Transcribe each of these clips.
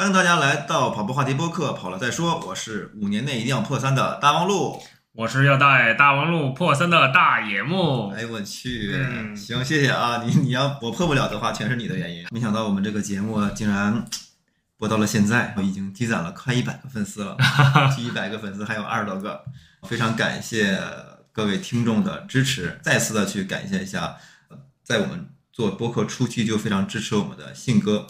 欢迎大家来到跑步话题播客，跑了再说。我是五年内一定要破三的大王路。我是要带大王路破三的大野木。哎，我去，嗯行，谢谢啊。你你要我破不了的话，全是你的原因。没想到我们这个节目竟然播到了现在，我已经积攒了快一百个粉丝了，距 一百个粉丝还有二十多个，非常感谢各位听众的支持，再次的去感谢一下，呃在我们做播客初期就非常支持我们的信哥呃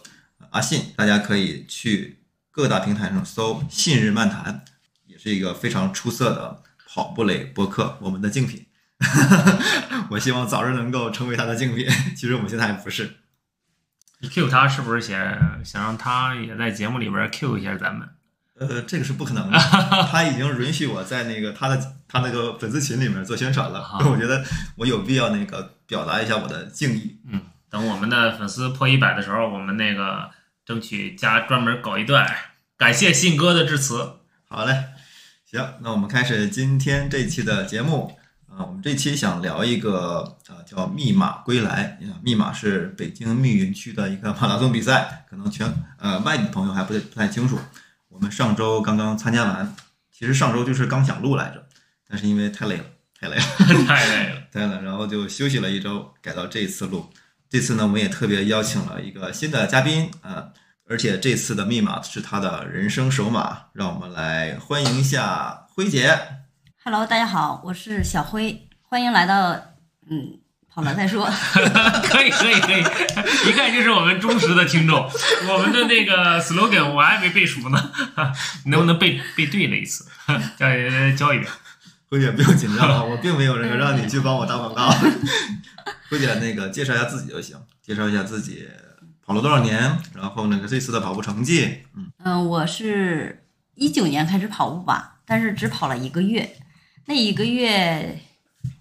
阿信，大家可以去各大平台上搜“信日漫谈”，也是一个非常出色的跑步类博客，我们的竞品。我希望早日能够成为他的竞品。其实我们现在还不是。你 Q 他是不是想想让他也在节目里边 Q 一下咱们？呃，这个是不可能的。他已经允许我在那个他的他那个粉丝群里面做宣传了。哈我觉得我有必要那个表达一下我的敬意。嗯，等我们的粉丝破一百的时候，我们那个争取加专门搞一段感谢信哥的致辞。好嘞，行，那我们开始今天这期的节目。啊、我们这期想聊一个啊叫“密码归来”，啊密码是北京密云区的一个马拉松比赛，可能全呃外地朋友还不太不太清楚。我们上周刚刚参加完，其实上周就是刚想录来着，但是因为太累了，太累了。太累了，太累了，然后就休息了一周，改到这一次录。这次呢，我们也特别邀请了一个新的嘉宾啊、呃而且这次的密码是他的人生首马，让我们来欢迎一下辉姐。Hello，大家好，我是小辉，欢迎来到嗯，跑了再说。可以可以可以，一看就是我们忠实的听众。我们的那个 slogan 我还没背熟呢，你能不能背背对了一次？教教一遍。辉姐不用紧张啊，我并没有这个让你去帮我打广告。慧姐，那个介绍一下自己就行，介绍一下自己跑了多少年，然后那个这次的跑步成绩，嗯，嗯，我是一九年开始跑步吧，但是只跑了一个月，那一个月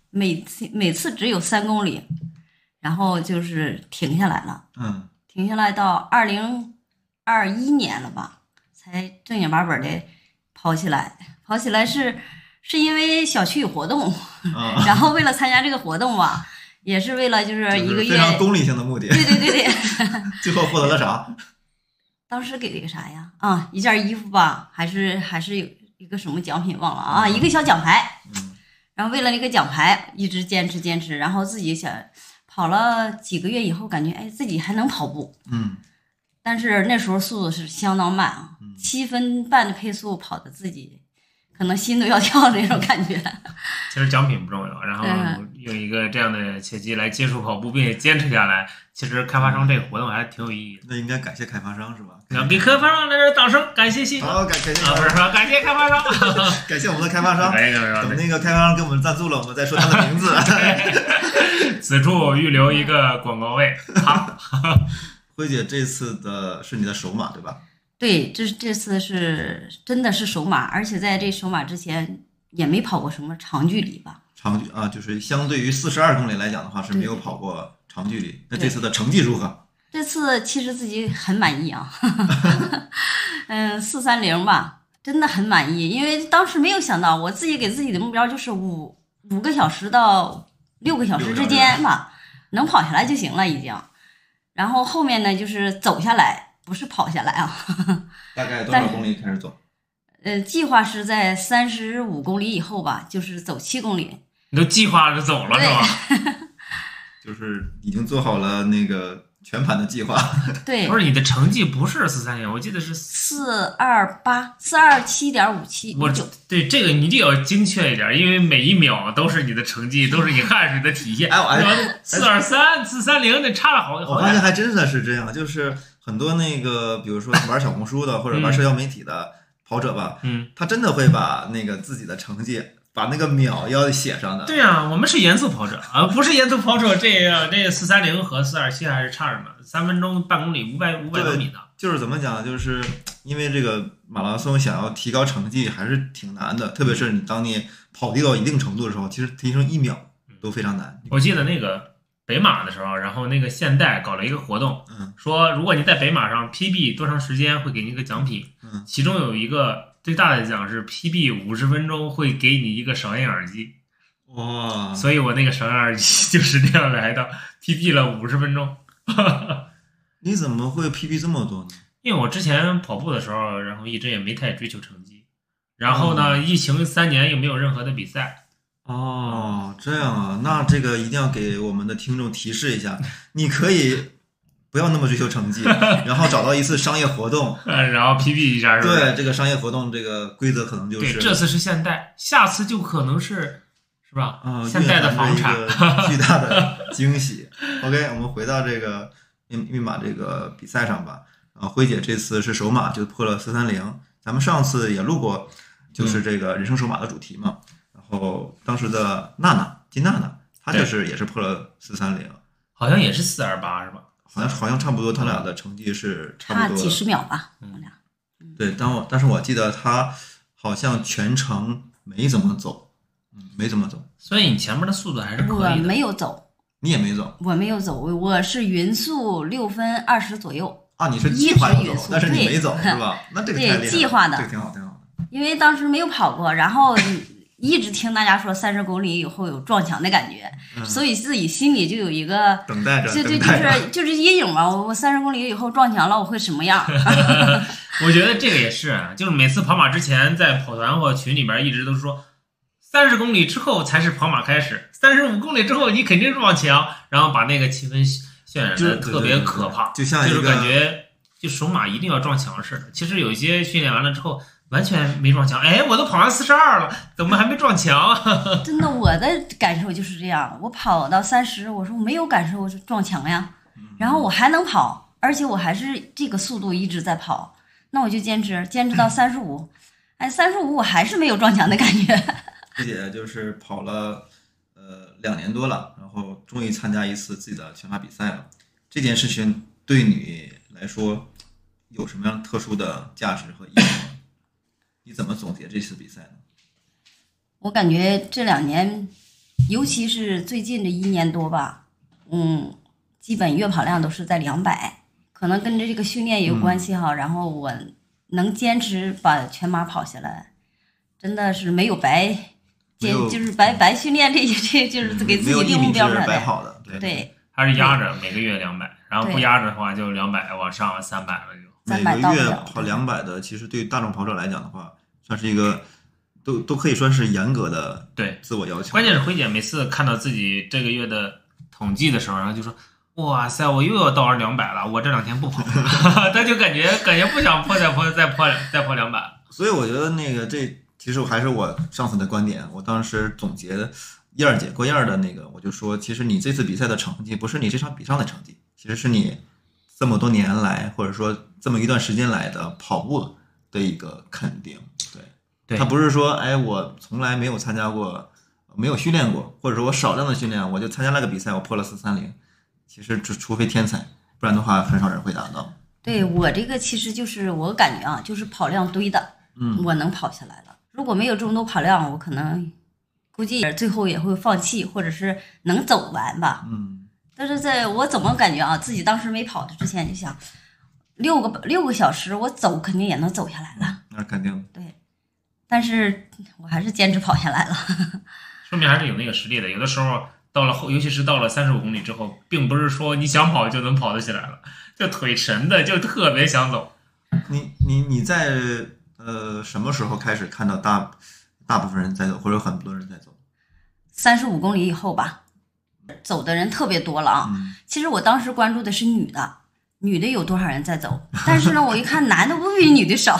每次每次只有三公里，然后就是停下来了，嗯停下来到二零二一年了吧，才正经八本的跑起来。跑起来是是因为小区有活动，啊，然后为了参加这个活动吧，也是为了就是一个月非，常功利性的目的，对对对对。最后获得了啥？当时给了个啥呀？啊，一件衣服吧，还是还是有一个什么奖品忘了啊，一个小奖牌。嗯然后为了那个奖牌，一直坚持坚持，然后自己想跑了几个月以后，感觉哎自己还能跑步，嗯但是那时候速度是相当慢啊，嗯七分半的配速跑的自己可能心都要跳的那种感觉。其实奖品不重要，然后嗯用一个这样的契机来接触跑步，并且坚持下来，其实开发商这个活动还挺有意义的。那应该感谢开发商是吧？给开发商在这掌声，感谢信哥好，感感谢啊，不是说感谢开发商，感谢我们的开发商。等那个开发商给我们赞助了，我们再说他的名字。此处预留一个广告位。好，辉姐这次的是你的首马对吧？对，这这次是真的是首马，而且在这首马之前也没跑过什么长距离吧。长距啊，就是相对于四十二公里来讲的话是没有跑过长距离。那这次的成绩如何？这次其实自己很满意啊，嗯，四三零吧，真的很满意，因为当时没有想到，我自己给自己的目标就是五五个小时到六个小时之间吧，能跑下来就行了已经。然后后面呢，就是走下来，不是跑下来啊，大概多少公里开始走？呃，计划是在三十五公里以后吧，就是走七公里。你都计划着走了是吧？就是已经做好了那个全盘的计划。对不，是你的成绩不是四三零，我记得是四。二八四二七点五七我就，对这个你一定要精确一点，因为每一秒都是你的成绩，都是你汗水的体现。哎我哎四二三、四三零，那差了好好我发现。还真的是这样，就是很多那个，比如说玩小红书的或者玩社交媒体的跑者吧，嗯，他真的会把那个自己的成绩，把那个秒要写上的。对呀、我们是严肃跑者啊，不是严肃跑者。这个这个四三零和四二七还是差着呢，三分钟半公里，五百五百多米呢。就是怎么讲，就是因为这个马拉松想要提高成绩还是挺难的，特别是你当你跑低到一定程度的时候，其实提升一秒都非常难。我记得那个北马的时候，然后那个现代搞了一个活动，嗯说如果你在北马上 PB 多长时间会给你一个奖品，嗯其中有一个最大的奖是 PB 五十分钟会给你一个少音耳机，哇，所以我那个少音耳机 就是这样来的，PB 了五十分钟。你怎么会 PB 这么多呢？因为我之前跑步的时候，然后一直也没太追求成绩，然后哦呢，疫情三年又没有任何的比赛，哦，这样啊，那这个一定要给我们的听众提示一下，你可以不要那么追求成绩，然后找到一次商业活动。呃，然后 PB 一下是吧？对，这个商业活动这个规则可能就对，是这次是现代，下次就可能是是吧？啊，现代的一个巨大的惊喜。OK，我们回到这个密密码这个比赛上吧。啊，辉姐这次是首马就破了四三零，咱们上次也录过，就是这个人生首马的主题嘛。然后当时的娜娜金娜娜，她就是也是破了四三零，好像也是四二八是吧？好像好像差不多，他俩的成绩是差不多。差几十秒吧，嗯我俩。对，但我但是我记得他好像全程没怎么走，嗯，没怎么走，所以你前面的速度还是我可以的。没有走，你也没走我没有走，我我是匀速六分二十左右，啊，你是一计划要走直匀速，但是你没走是吧？那这个太厉害了，对计划的这个挺好，挺好的。因为当时没有跑过，然后一直听大家说三十公里以后有撞墙的感觉，嗯所以自己心里就有一个。等待着，就。是就是阴影嘛，我我三十公里以后撞墙了，我会什么样？我觉得这个也是啊，就是每次跑马之前，在跑团或群里边一直都说，三十公里之后才是跑马开始，三十五公里之后你肯定撞墙，然后把那个气氛渲染的特别可怕，就像就是感觉就首马一定要撞墙似的。其实有一些训练完了之后完全没撞墙，哎，我都跑完四十二了，怎么还没撞墙？真的，我的感受就是这样。我跑到三十，我说我没有感受撞墙呀，然后我还能跑，而且我还是这个速度一直在跑，那我就坚持，坚持到 三十五。哎，三十五我还是没有撞墙的感觉。师姐就是跑了呃两年多了，然后终于参加一次自己的全马比赛了。这件事情对你来说有什么样特殊的价值和意义吗？你怎么总结这次比赛呢？我感觉这两年，尤其是最近这一年多吧，嗯，基本月跑量都是在两百，可能跟着这个训练也有关系哈。然后我能坚持把全马跑下来，真的是没有白坚，就是白白训练这这就是给自己定目标啥的。白跑的，对。对，还是压着每个月两百，然后不压着的话就两百往上三百了就。三百每个月到不了跑两百的，其实对大众跑者来讲的话，算是一个都都可以说是严格的对，自我要求。关键是辉姐每次看到自己这个月的统计的时候，然后就说：“哇塞，我又要到两百了，我这两天不跑了。”他就感觉感觉不想破再破再破再破两百。所以我觉得那个这其实还是我上次的观点，我当时总结的燕儿姐郭燕儿的那个，我就说，其实你这次比赛的成绩不是你这场比赛的成绩，其实是你这么多年来或者说这么一段时间来的跑步的一个肯定。对，对他不是说哎我从来没有参加过，没有训练过，或者说我少量的训练，我就参加了个比赛，我破了四三零。其实除除非天才，不然的话很少人会达到。对我这个其实就是我感觉啊，就是跑量堆的，嗯，我能跑下来了。如果没有这么多跑量，我可能估计最后也会放弃，或者是能走完吧。嗯。但是在我怎么感觉啊，自己当时没跑的之前就想，六个六个小时我走肯定也能走下来了，那肯定对。但是我还是坚持跑下来了。说明还是有那个实力的。有的时候到了后，尤其是到了三十五公里之后，并不是说你想跑就能跑得起来了，就腿沉的，就特别想走。你你你在呃什么时候开始看到大大部分人在走，或者很多人在走？三十五公里以后吧，走的人特别多了啊。嗯，其实我当时关注的是女的，女的有多少人在走？但是呢，我一看男的不比女的少，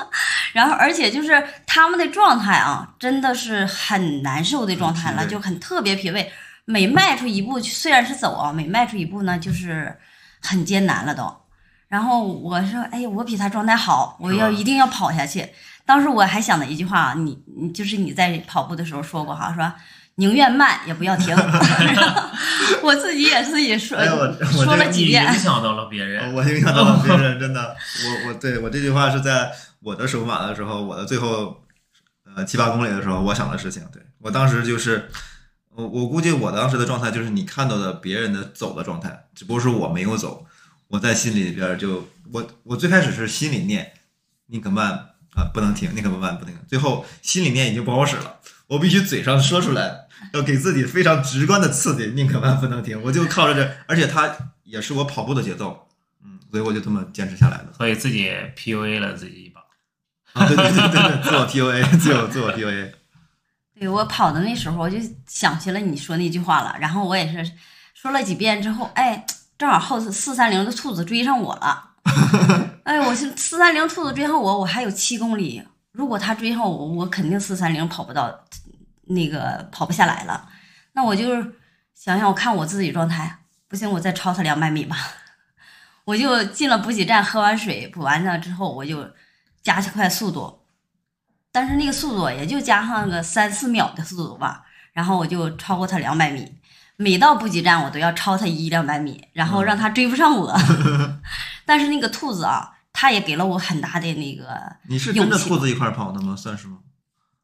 然后而且就是他们的状态啊，真的是很难受的状态了，就很特别疲惫。每迈出一步，虽然是走啊，每迈出一步呢，就是很艰难了都。然后我说，哎呀，我比他状态好，我要一定要跑下去。当时我还想了一句话，你你就是你在跑步的时候说过哈，说宁愿慢也不要停。我自己也自己说、哎呦我我说了几遍影，响到了别人。我影响到了别人，真的。我我对我这句话是在我的首马的时候，我的最后呃七八公里的时候，我想的事情。对我当时就是，我我估计我当时的状态就是你看到的别人的走的状态，只不过是我没有走。我在心里边就我我最开始是心里念宁可慢啊不能停，宁可慢不能停，最后心里念已经不好使了，我必须嘴上说出来，要给自己非常直观的刺激，宁可慢不能停，我就靠着这，而且它也是我跑步的节奏。嗯，所以我就这么坚持下来的。所以自己 PUA 了自己一把。啊，对对对对对，自我 PUA，自我自我 PUA。对我跑的那时候，我就想起了你说那句话了，然后我也是说了几遍之后，哎，正好后四三零的兔子追上我了。哎，我是四三零兔子追上我，我还有七公里。如果他追上我，我肯定四三零跑不到，那个跑不下来了。那我就是想想，我看我自己状态，不行，我再超他两百米吧。我就进了补给站，喝完水补完了之后，我就加快速度。但是那个速度也就加上个三四秒的速度吧，然后我就超过他两百米。每到补给站，我都要超他一两百米，然后让他追不上我。但是那个兔子啊，它也给了我很大的那个。你是跟着兔子一块跑的吗？算是吗？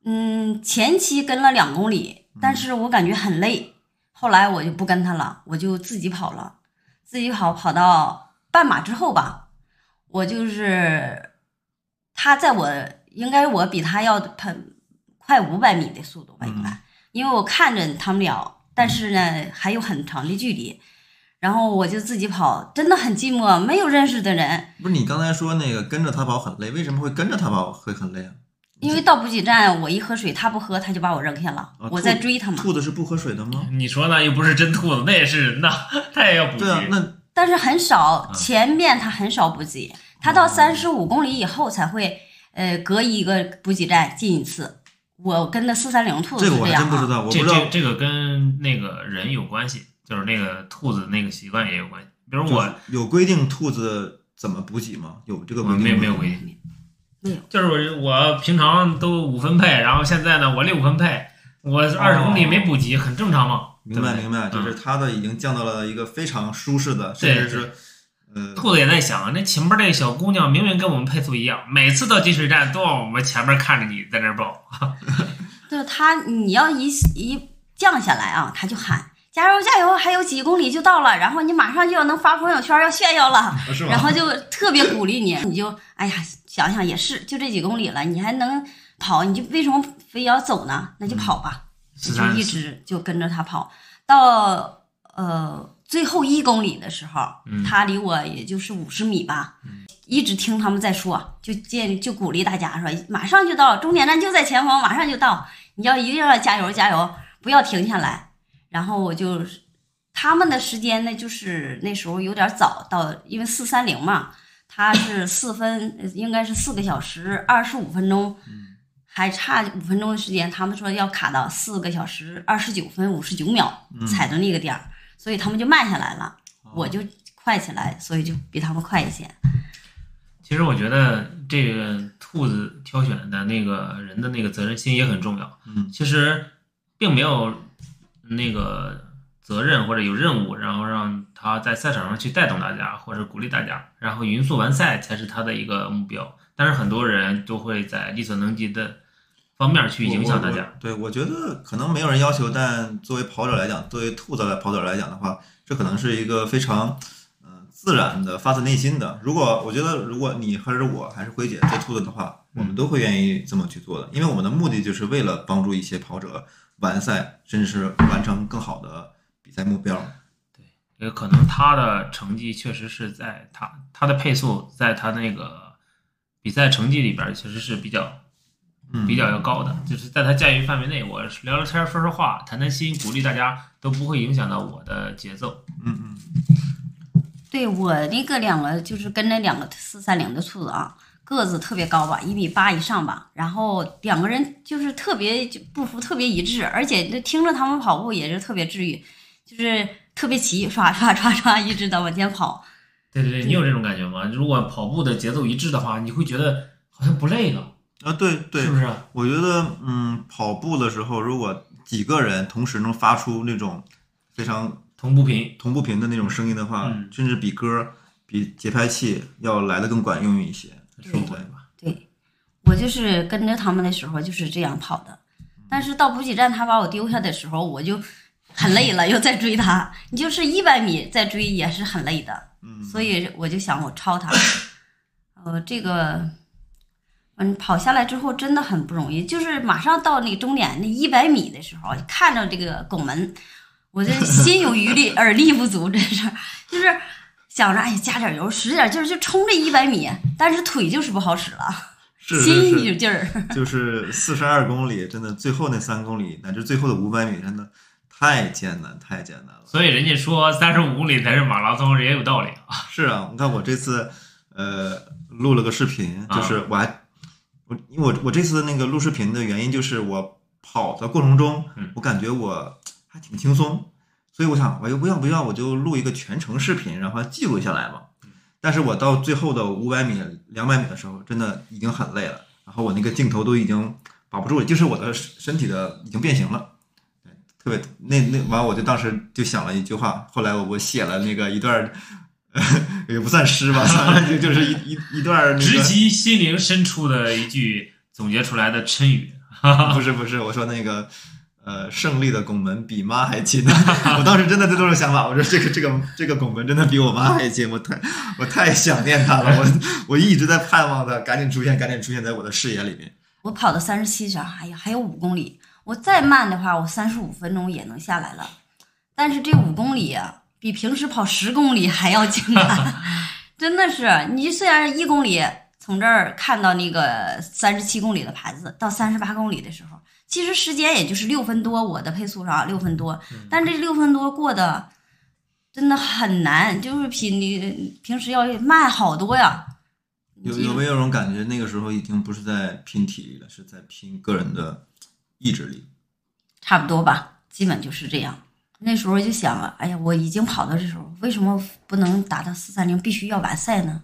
嗯，前期跟了两公里，但是我感觉很累，后来我就不跟他了，我就自己跑了。自己跑跑到半马之后吧，我就是他在我。应该我比他要跑快五百米的速度吧，应该，因为我看着他们俩，但是呢还有很长的距离，然后我就自己跑，真的很寂寞，没有认识的人。不是你刚才说那个跟着他跑很累，为什么会跟着他跑会很累啊？因为到补给站，我一喝水，他不喝，他就把我扔下了，我在追他嘛。兔子是不喝水的吗？你说那又不是真兔子，那也是人呐，他也要补给。对啊，那但是很少，前面他很少补给，他到三十五公里以后才会。呃，隔一个补给站进一次。我跟那四三零兔子这个我真不知道，我不知道这个跟那个人有关系，就是那个兔子那个习惯也有关系。比如我有规定兔子怎么补给吗？有这个规定没有没有规定，没有。就是我我平常都五分配，然后现在呢我六分配，我二十公里没补给，很正常嘛。明白明白，就是他的已经降到了一个非常舒适的，甚至是。兔子也在想，那前面那小姑娘明明跟我们配速一样，每次到进水站都往我们前面看着你在那儿报。对他，你要一一降下来啊，他就喊加油加油，还有几公里就到了，然后你马上就要能发朋友圈要炫耀了，然后就特别鼓励你，你就哎呀想想也是，就这几公里了，你还能跑，你就为什么非要走呢？那就跑吧，就一直就跟着他跑到呃。最后一公里的时候，他离我也就是五十米吧，一直听他们在说，就建就鼓励大家说，马上就到终点站就在前方，马上就到，你要一定要加油加油，不要停下来。然后我就他们的时间呢，就是那时候有点早到，因为四三零嘛，他是四分，应该是四个小时二十五分钟，还差五分钟的时间，他们说要卡到四个小时二十九分五十九秒踩到那个点儿。所以他们就慢下来了，我就快起来，所以就比他们快一些。其实我觉得这个兔子挑选的那个人的那个责任心也很重要。嗯，其实并没有那个责任或者有任务，然后让他在赛场上去带动大家或者鼓励大家，然后匀速完赛才是他的一个目标。但是很多人都会在力所能及的。方面去影响大家，对我觉得可能没有人要求，但作为跑者来讲，作为兔子来跑者来讲的话，这可能是一个非常，嗯，自然的、发自内心的。如果我觉得，如果你还是我还是辉姐做兔子的话，我们都会愿意这么去做的，因为我们的目的就是为了帮助一些跑者完赛，甚至是完成更好的比赛目标。对，也可能他的成绩确实是在他他的配速在他那个比赛成绩里边确实是比较。比较要高的，就是在他驾驭范围内，我聊聊天、说说话、谈谈心，鼓励大家都不会影响到我的节奏。嗯嗯，对我那个两个就是跟那两个四三零的兔子啊，个子特别高吧，一米八以上吧，然后两个人就是特别步幅特别一致，而且就听着他们跑步也是特别治愈，就是特别齐，刷刷刷刷一直在往前跑。对对对，你有这种感觉吗？如果跑步的节奏一致的话，你会觉得好像不累了。啊，对对，是不是？我觉得，嗯，跑步的时候，如果几个人同时能发出那种非常同步频、同步频的那种声音的话，甚至比歌、比节拍器要来的更管用一些，对吧？对，我就是跟着他们的时候就是这样跑的，但是到补给站他把我丢下的时候，我就很累了，又在追他。你就是一百米再追也是很累的，嗯，所以我就想我超他，呃，这个。嗯，跑下来之后真的很不容易，就是马上到那个终点那一百米的时候，看着这个拱门，我这心有余力 而力不足，真是，就是想着哎呀加点油，使点劲儿就冲这一百米，但是腿就是不好使了，是心是是，有劲儿。就是四十二公里，真的最后那三公里乃至最后的五百米，真的太艰难，太艰难了。所以人家说三十五公里才是马拉松，也有道理啊。是啊，你看我这次呃录了个视频，啊就是我还我因为我我这次那个录视频的原因就是我跑的过程中嗯，我感觉我还挺轻松，所以我想我又不要不要我就录一个全程视频，然后记录下来嘛。但是我到最后的五百米、两百米的时候，真的已经很累了，然后我那个镜头都已经保不住了，就是我的身身体的已经变形了。对，特别那那完，我就当时就想了一句话，后来我我写了那个一段儿，也不算诗吧，就就是一一一段儿那直，击心灵深处的一句总结出来的谶语。不是不是，我说那个。呃，胜利的拱门比妈还亲，我当时真的就这种想法，我说这个这个这个拱门真的比我妈还亲，我太我太想念它了，我我一直在盼望它赶紧出现，赶紧出现在我的视野里面。我跑到三十七圈，哎呀，还有五公里，我再慢的话，我三十五分钟也能下来了。但是这五公里啊，比平时跑十公里还要艰难，真的是。你虽然一公里从这儿看到那个三十七公里的牌子，到三十八公里的时候，其实时间也就是六分多，我的配速上六分多，但这六分多过的真的很难，就是比你平时要慢好多呀。有有没有种感觉，那个时候已经不是在拼体力了，是在拼个人的意志力？差不多吧，基本就是这样。那时候就想了，哎呀，我已经跑到这时候，为什么不能达到四三零，必须要完赛呢？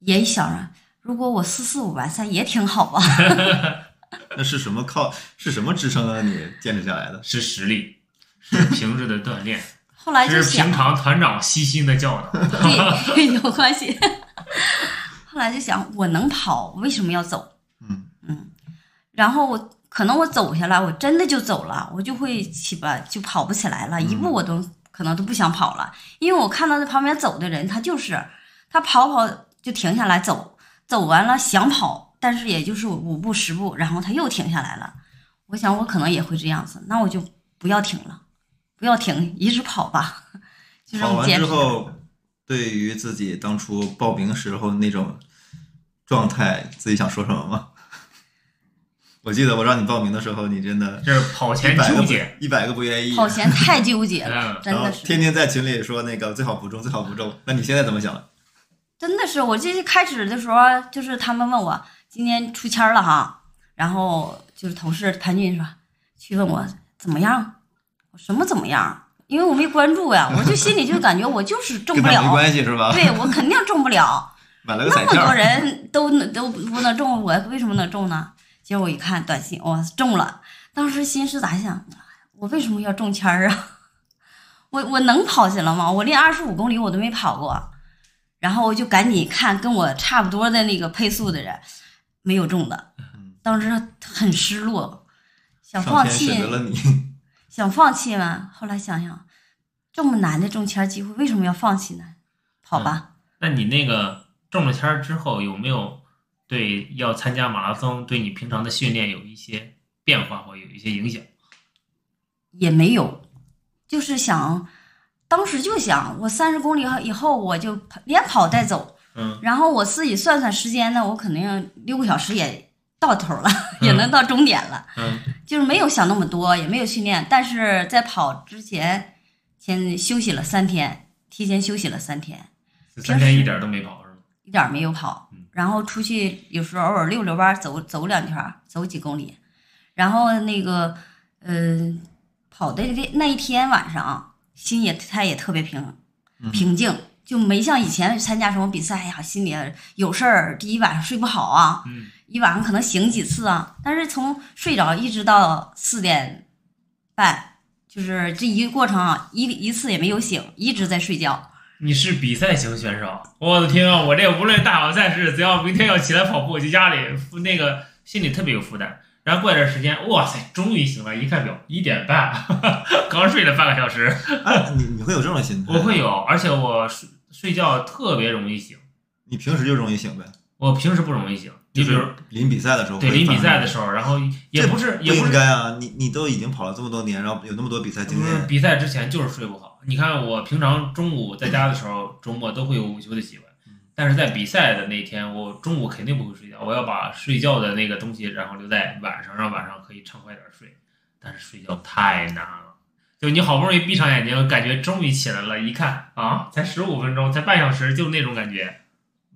也想着，如果我四四五完赛也挺好啊。那是什么靠是什么支撑啊？你坚持下来的？是实力，是 平日的锻炼，后来就是平，常团长悉心的教导。对，有关系。后来就想，我能跑，为什么要走？嗯然后我可能我走下来，我真的就走了，我就会起吧，就跑不起来了，一步我都可能都不想跑了，因为我看到在旁边走的人，他就是他跑跑就停下来走，走完了想跑，但是也就是五步十步，然后他又停下来了。我想我可能也会这样子，那我就不要停了，不要停，一直跑吧，就这跑完。之后，对于自己当初报名时候那种状态，自己想说什么吗？我记得我让你报名的时候，你真的就是跑前一百个不纠结，一百个不愿意，跑前太纠结了，真的是。天天在群里说那个最好不中，最好不中。那你现在怎么想？真的是，我这开始的时候，就是他们问我今天出签了哈，然后就是同事潘俊说去问我怎么样，我什么怎么样？因为我没关注呀，我就心里就感觉我就是中不了没了，关系是吧？对我肯定中不了。买了个那么多，人都能都不能中，我为什么能中呢？结果我一看短信，我，中了！当时心是咋想？我为什么要中签儿啊？我我能跑起来吗？我连二十五公里我都没跑过，然后我就赶紧看跟我差不多的那个配速的人，没有中的，当时很失落，想放弃，选择了你。想放弃吗？后来想想，这么难的中签机会，为什么要放弃呢？跑吧。那你那个中了签之后，有没有对要参加马拉松对你平常的训练有一些变化或有一些影响？也没有，就是想，当时就想，我三十公里以后我就连跑带走，嗯，然后我自己算算时间呢，我肯定六个小时也到头了，也能到终点了。嗯，就是没有想那么多，也没有训练，但是在跑之前先休息了三天，提前休息了三天，这三天一点都没跑是吗？一点没有跑嗯，然后出去有时候偶尔溜溜弯，走走两圈，走几公里，然后那个呃跑的那那一天晚上，心也他也特别平嗯。平静，就没像以前参加什么比赛哎呀，心里有事儿，第一晚上睡不好啊，嗯，一晚上可能醒几次啊，但是从睡着一直到四点半，就是这一个过程啊，一一次也没有醒，一直在睡觉。你是比赛型选手，我的天啊！我这无论大小赛事，只要明天要起来跑步，就家里那个心里特别有负担。然后过一段时间，哇塞，终于醒了，一看表，一点半，刚睡了半个小时。啊，你你会有这种心态？我会有，而且我睡睡觉特别容易醒。你平时就容易醒呗？我平时不容易醒，你比如临比赛的时候对临比赛的时候，然后 也不是也不是应该啊，你你都已经跑了这么多年，然后有那么多比赛经验，比赛之前就是睡不好。你看我平常中午在家的时候，周末都会有午休的习惯，嗯但是在比赛的那天，我中午肯定不会睡觉，我要把睡觉的那个东西，然后留在晚上，让晚上可以畅快点睡。但是睡觉太难了，就你好不容易闭上眼睛，感觉终于起来了，一看啊，才十五分钟，才半小时，就那种感觉。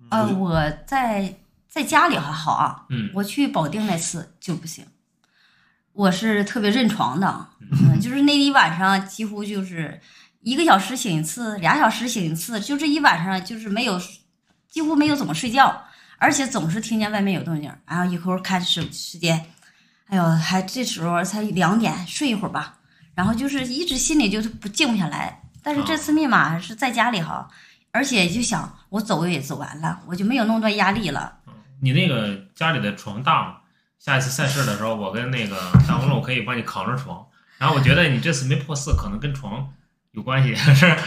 呃，嗯。我在在家里还好啊，嗯，我去保定那次就不行，我是特别认床的，嗯，就是那一晚上几乎就是一个小时醒一次，俩小时醒一次，就这一晚上就是没有，几乎没有怎么睡觉，而且总是听见外面有动静，然后一会儿看时时间，哎呦，还这时候才两点，睡一会儿吧，然后就是一直心里就是不静不下来。但是这次密码是在家里哈，而且就想我走也走完了，我就没有那么多压力了。你那个家里的床大吗？下一次赛事的时候，我跟那个大红我可以帮你扛着床。然后我觉得你这次没破四，可能跟床有关系，是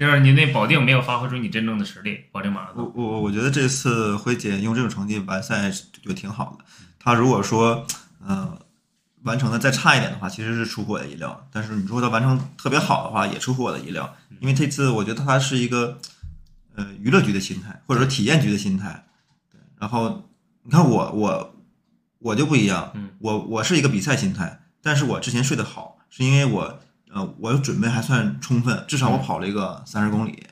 就是你那保定没有发挥出你真正的实力，保定马拉我。我我觉得这次辉姐用这种成绩完赛就挺好的。她如果说呃完成的再差一点的话，其实是出乎我的意料。但是你说他完成特别好的话，也出乎我的意料。因为这次我觉得他是一个呃娱乐局的心态，或者说体验局的心态。对，然后你看我我我就不一样，嗯我我是一个比赛心态，但是我之前睡得好，是因为我呃我准备还算充分，至少我跑了一个三十公里。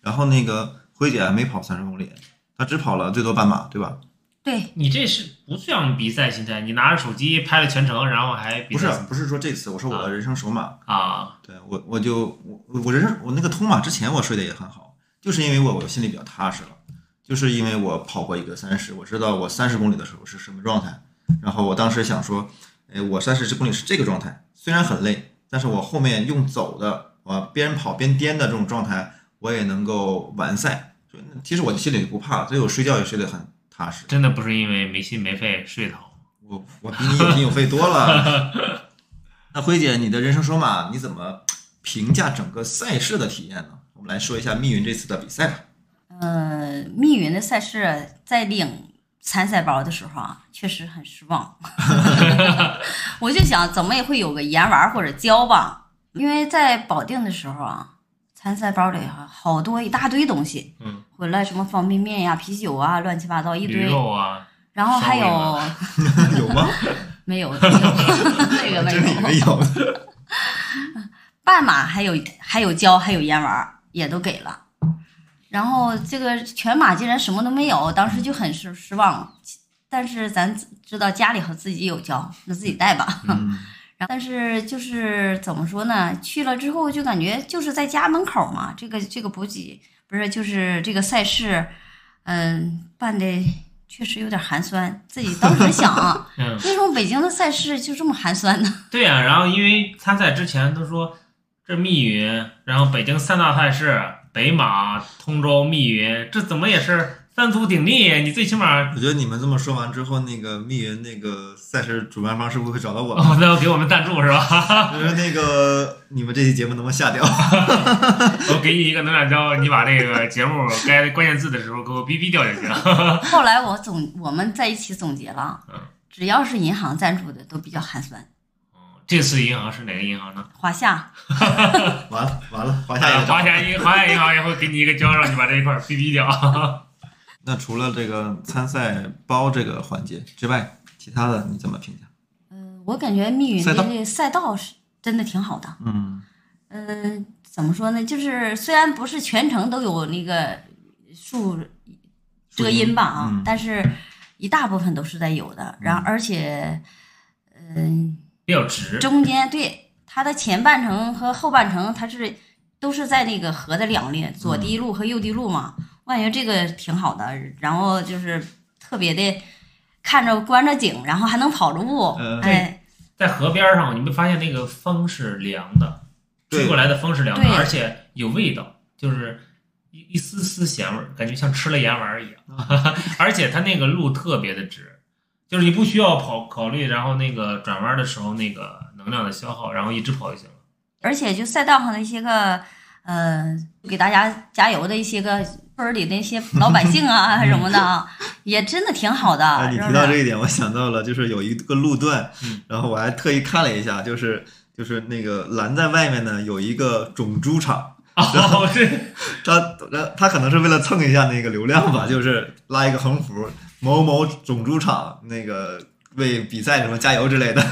然后那个辉姐没跑三十公里，她只跑了最多半马，对吧？对，你这是不像比赛心态，你拿着手机拍了全程，然后还不是不是说这次，我说我的人生首马，啊，对我我就我我人生我那个通马之前我睡得也很好，就是因为我我心里比较踏实了，就是因为我跑过一个三十，我知道我三十公里的时候是什么状态，然后我当时想说，哎，我三十公里是这个状态，虽然很累，但是我后面用走的，我边跑边颠的这种状态，我也能够完赛。所以其实我心里就不怕，所以我睡觉也睡得很踏实。真的不是因为没心没肺睡得好。我我比你有心有肺多了。那辉姐，你的人生说嘛，你怎么评价整个赛事的体验呢？我们来说一下密云这次的比赛吧。呃，密云的赛事在领参赛包的时候啊，确实很失望。我就想，怎么也会有个盐丸或者胶吧，因为在保定的时候啊，参赛包里哈好多一大堆东西，嗯，回来什么方便面呀、啤酒啊，乱七八糟一驴堆，肉啊，然后还有 有吗？没有没有那个没有，为有。半马还有还有胶还有烟丸儿也都给了，然后这个全马竟然什么都没有，当时就很失失望。但是咱知道家里和自己有胶，那自己带吧。但是就是怎么说呢？去了之后就感觉就是在家门口嘛，这个这个补给不是就是这个赛事，嗯，办的确实有点寒酸。自己当时想啊，嗯，为什么北京的赛事就这么寒酸呢？对呀、然后因为参赛之前都说这密云，然后北京三大赛事北马、通州、密云，这怎么也是三足鼎立？你最起码我觉得你们这么说完之后，那个密云那个赛事主办方是不是会找到我？哦，那要给我们赞助是吧？就是那个你们这期节目能不能下掉？我给你一个能量胶，你把这个节目该关键字的时候给我逼逼掉就行。后来我总我们在一起总结了嗯，只要是银行赞助的都比较寒酸。这次银行是哪个银行呢？华夏，完了完了，华夏也找华夏银华夏银行也会给你一个胶，让你把这一块儿哔哔掉。那除了这个参赛包这个环节之外，其他的你怎么评价？嗯，我感觉密云的这个赛道是真的挺好的。嗯，嗯，怎么说呢？就是虽然不是全程都有那个树遮阴吧啊，嗯但是一大部分都是在有的。然后而且，嗯，比较直，中间对它的前半程和后半程，它是都是在那个河的两列，左堤路和右堤路嘛。我感觉这个挺好的，然后就是特别的看着观着景，然后还能跑着步，嗯哎，在河边上，你没发现那个风是凉的，吹过来的风是凉的，而且有味道，就是一一丝丝咸味儿，感觉像吃了盐丸儿一样。而且它那个路特别的直，就是你不需要跑考虑，然后那个转弯的时候那个能量的消耗，然后一直跑就行了。而且就赛道上的一些个，呃，给大家加油的一些个村儿里那些老百姓啊 什么的啊，也真的挺好的。哎，你提到这一点，我想到了，就是有一个路段，嗯。然后我还特意看了一下，就是就是那个拦在外面呢，有一个种猪场，哦，这 他他他可能是为了蹭一下那个流量吧，就是拉一个横幅，某某种猪场那个为比赛什么加油之类的。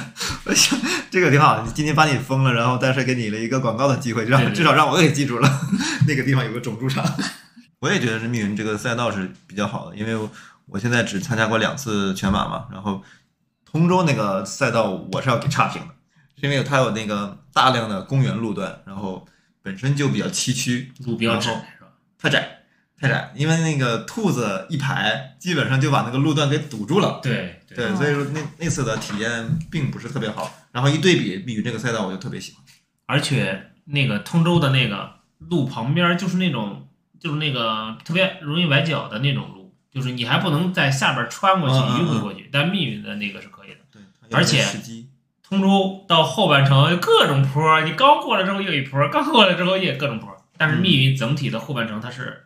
我 想这个挺好，今天把你封了，然后但是给你了一个广告的机会，让至少让我给记住了，那个地方有个种猪场。我也觉得是密云这个赛道是比较好的，因为我我现在只参加过两次全马嘛，然后通州那个赛道我是要给差评的，是因为它有那个大量的公园路段，然后本身就比较崎岖，路比较窄是吧？太窄，太窄，因为那个兔子一排，基本上就把那个路段给堵住了。对对，所以说那那次的体验并不是特别好。然后一对比密云这个赛道，我就特别喜欢。而且那个通州的那个路旁边就是那种就是那个特别容易崴脚的那种路，就是你还不能在下边穿过去迂回过去，但密云的那个是可以的。对，而且通州到后半程有各种坡，你刚过了之后又一坡，刚过了之后也各种坡。但是密云整体的后半程它是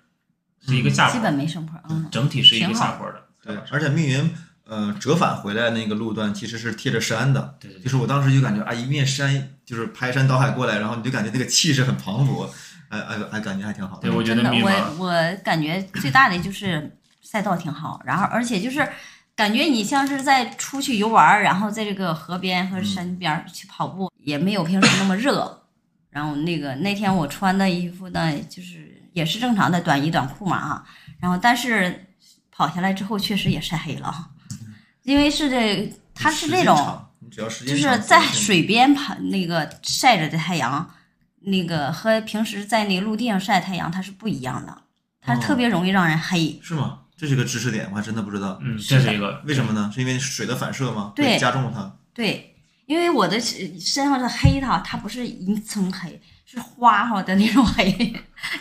是一个下坡，基本没升坡。嗯，整体是一个下坡的。对，而且密云呃折返回来那个路段其实是贴着山的，对对对，就是我当时就感觉啊，一面山就是排山倒海过来，然后你就感觉那个气势很磅礴，哎哎哎，感觉还挺好的。对我觉得真的，密码我我感觉最大的就是赛道挺好，然后而且就是感觉你像是在出去游玩，然后在这个河边和山边去跑步，也没有平时那么热。然后那个那天我穿的衣服呢，就是也是正常的短衣短裤嘛啊，然后但是跑下来之后确实也晒黑了，因为是这它是时那种。你只要时就间长是在水边跑那个晒着的太阳，那个和平时在那个陆地上晒太阳它是不一样的，它哦特别容易让人黑。是吗？这是个知识点，我还真的不知道。嗯，这是一个为什么呢？是因为水的反射吗？对加重它。对，因为我的身身上是黑的，它不是一层黑，是花花的那种黑，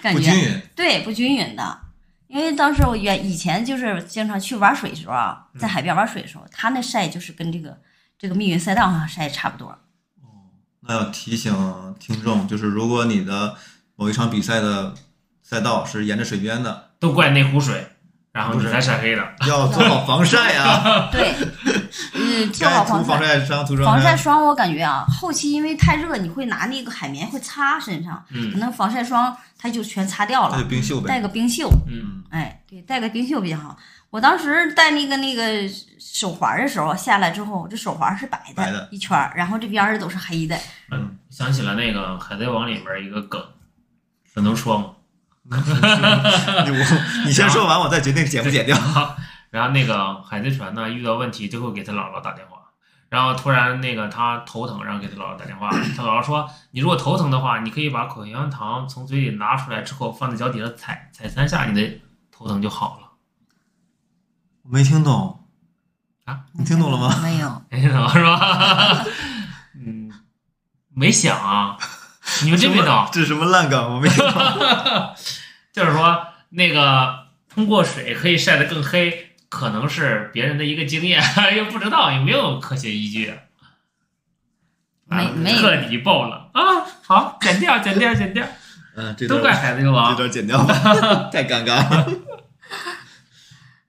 感觉不均匀。对不均匀的。因为当时我原以前就是经常去玩水的时候啊，在海边玩水的时候，它那晒就是跟这个这个密云赛道上晒差不多。哦那要提醒听众，就是如果你的某一场比赛的赛道是沿着水边的，都怪那湖水，然后你不是才晒黑的。要做好防晒啊！对，嗯，做好防防晒。霜、涂防晒霜我感觉啊，后期因为太热，你会拿那个海绵会擦身上，可嗯能防晒霜它就全擦掉了那就。冰袖带呗。个冰袖，嗯，哎，对，带个冰袖比较好。我当时戴那个那个手环的时候，下来之后，这手环是白的，白的一圈儿，然后这边儿都是黑的。嗯，想起了那个《海贼王》里边一个梗，这能说吗？你我你先说完，我再决定剪不剪掉。然后那个海贼船呢遇到问题，就会给他姥姥打电话。然后突然那个他头疼，然后给他姥姥打电话。他姥姥说：“你如果头疼的话，你可以把口香糖从嘴里拿出来之后，放在脚底下踩踩三下，你的头疼就好了。我没听懂啊？你听懂了吗？没有，没听懂是吧？嗯，没想啊，你们真没懂。这是什么烂梗？我没听懂。就是说那个通过水可以晒得更黑，可能是别人的一个经验，又不知道，有没有科学依据。啊没没彻底爆了啊！好，剪掉，剪掉，剪掉，嗯，这都怪段这海贼王。段剪掉吧，太尴尬了。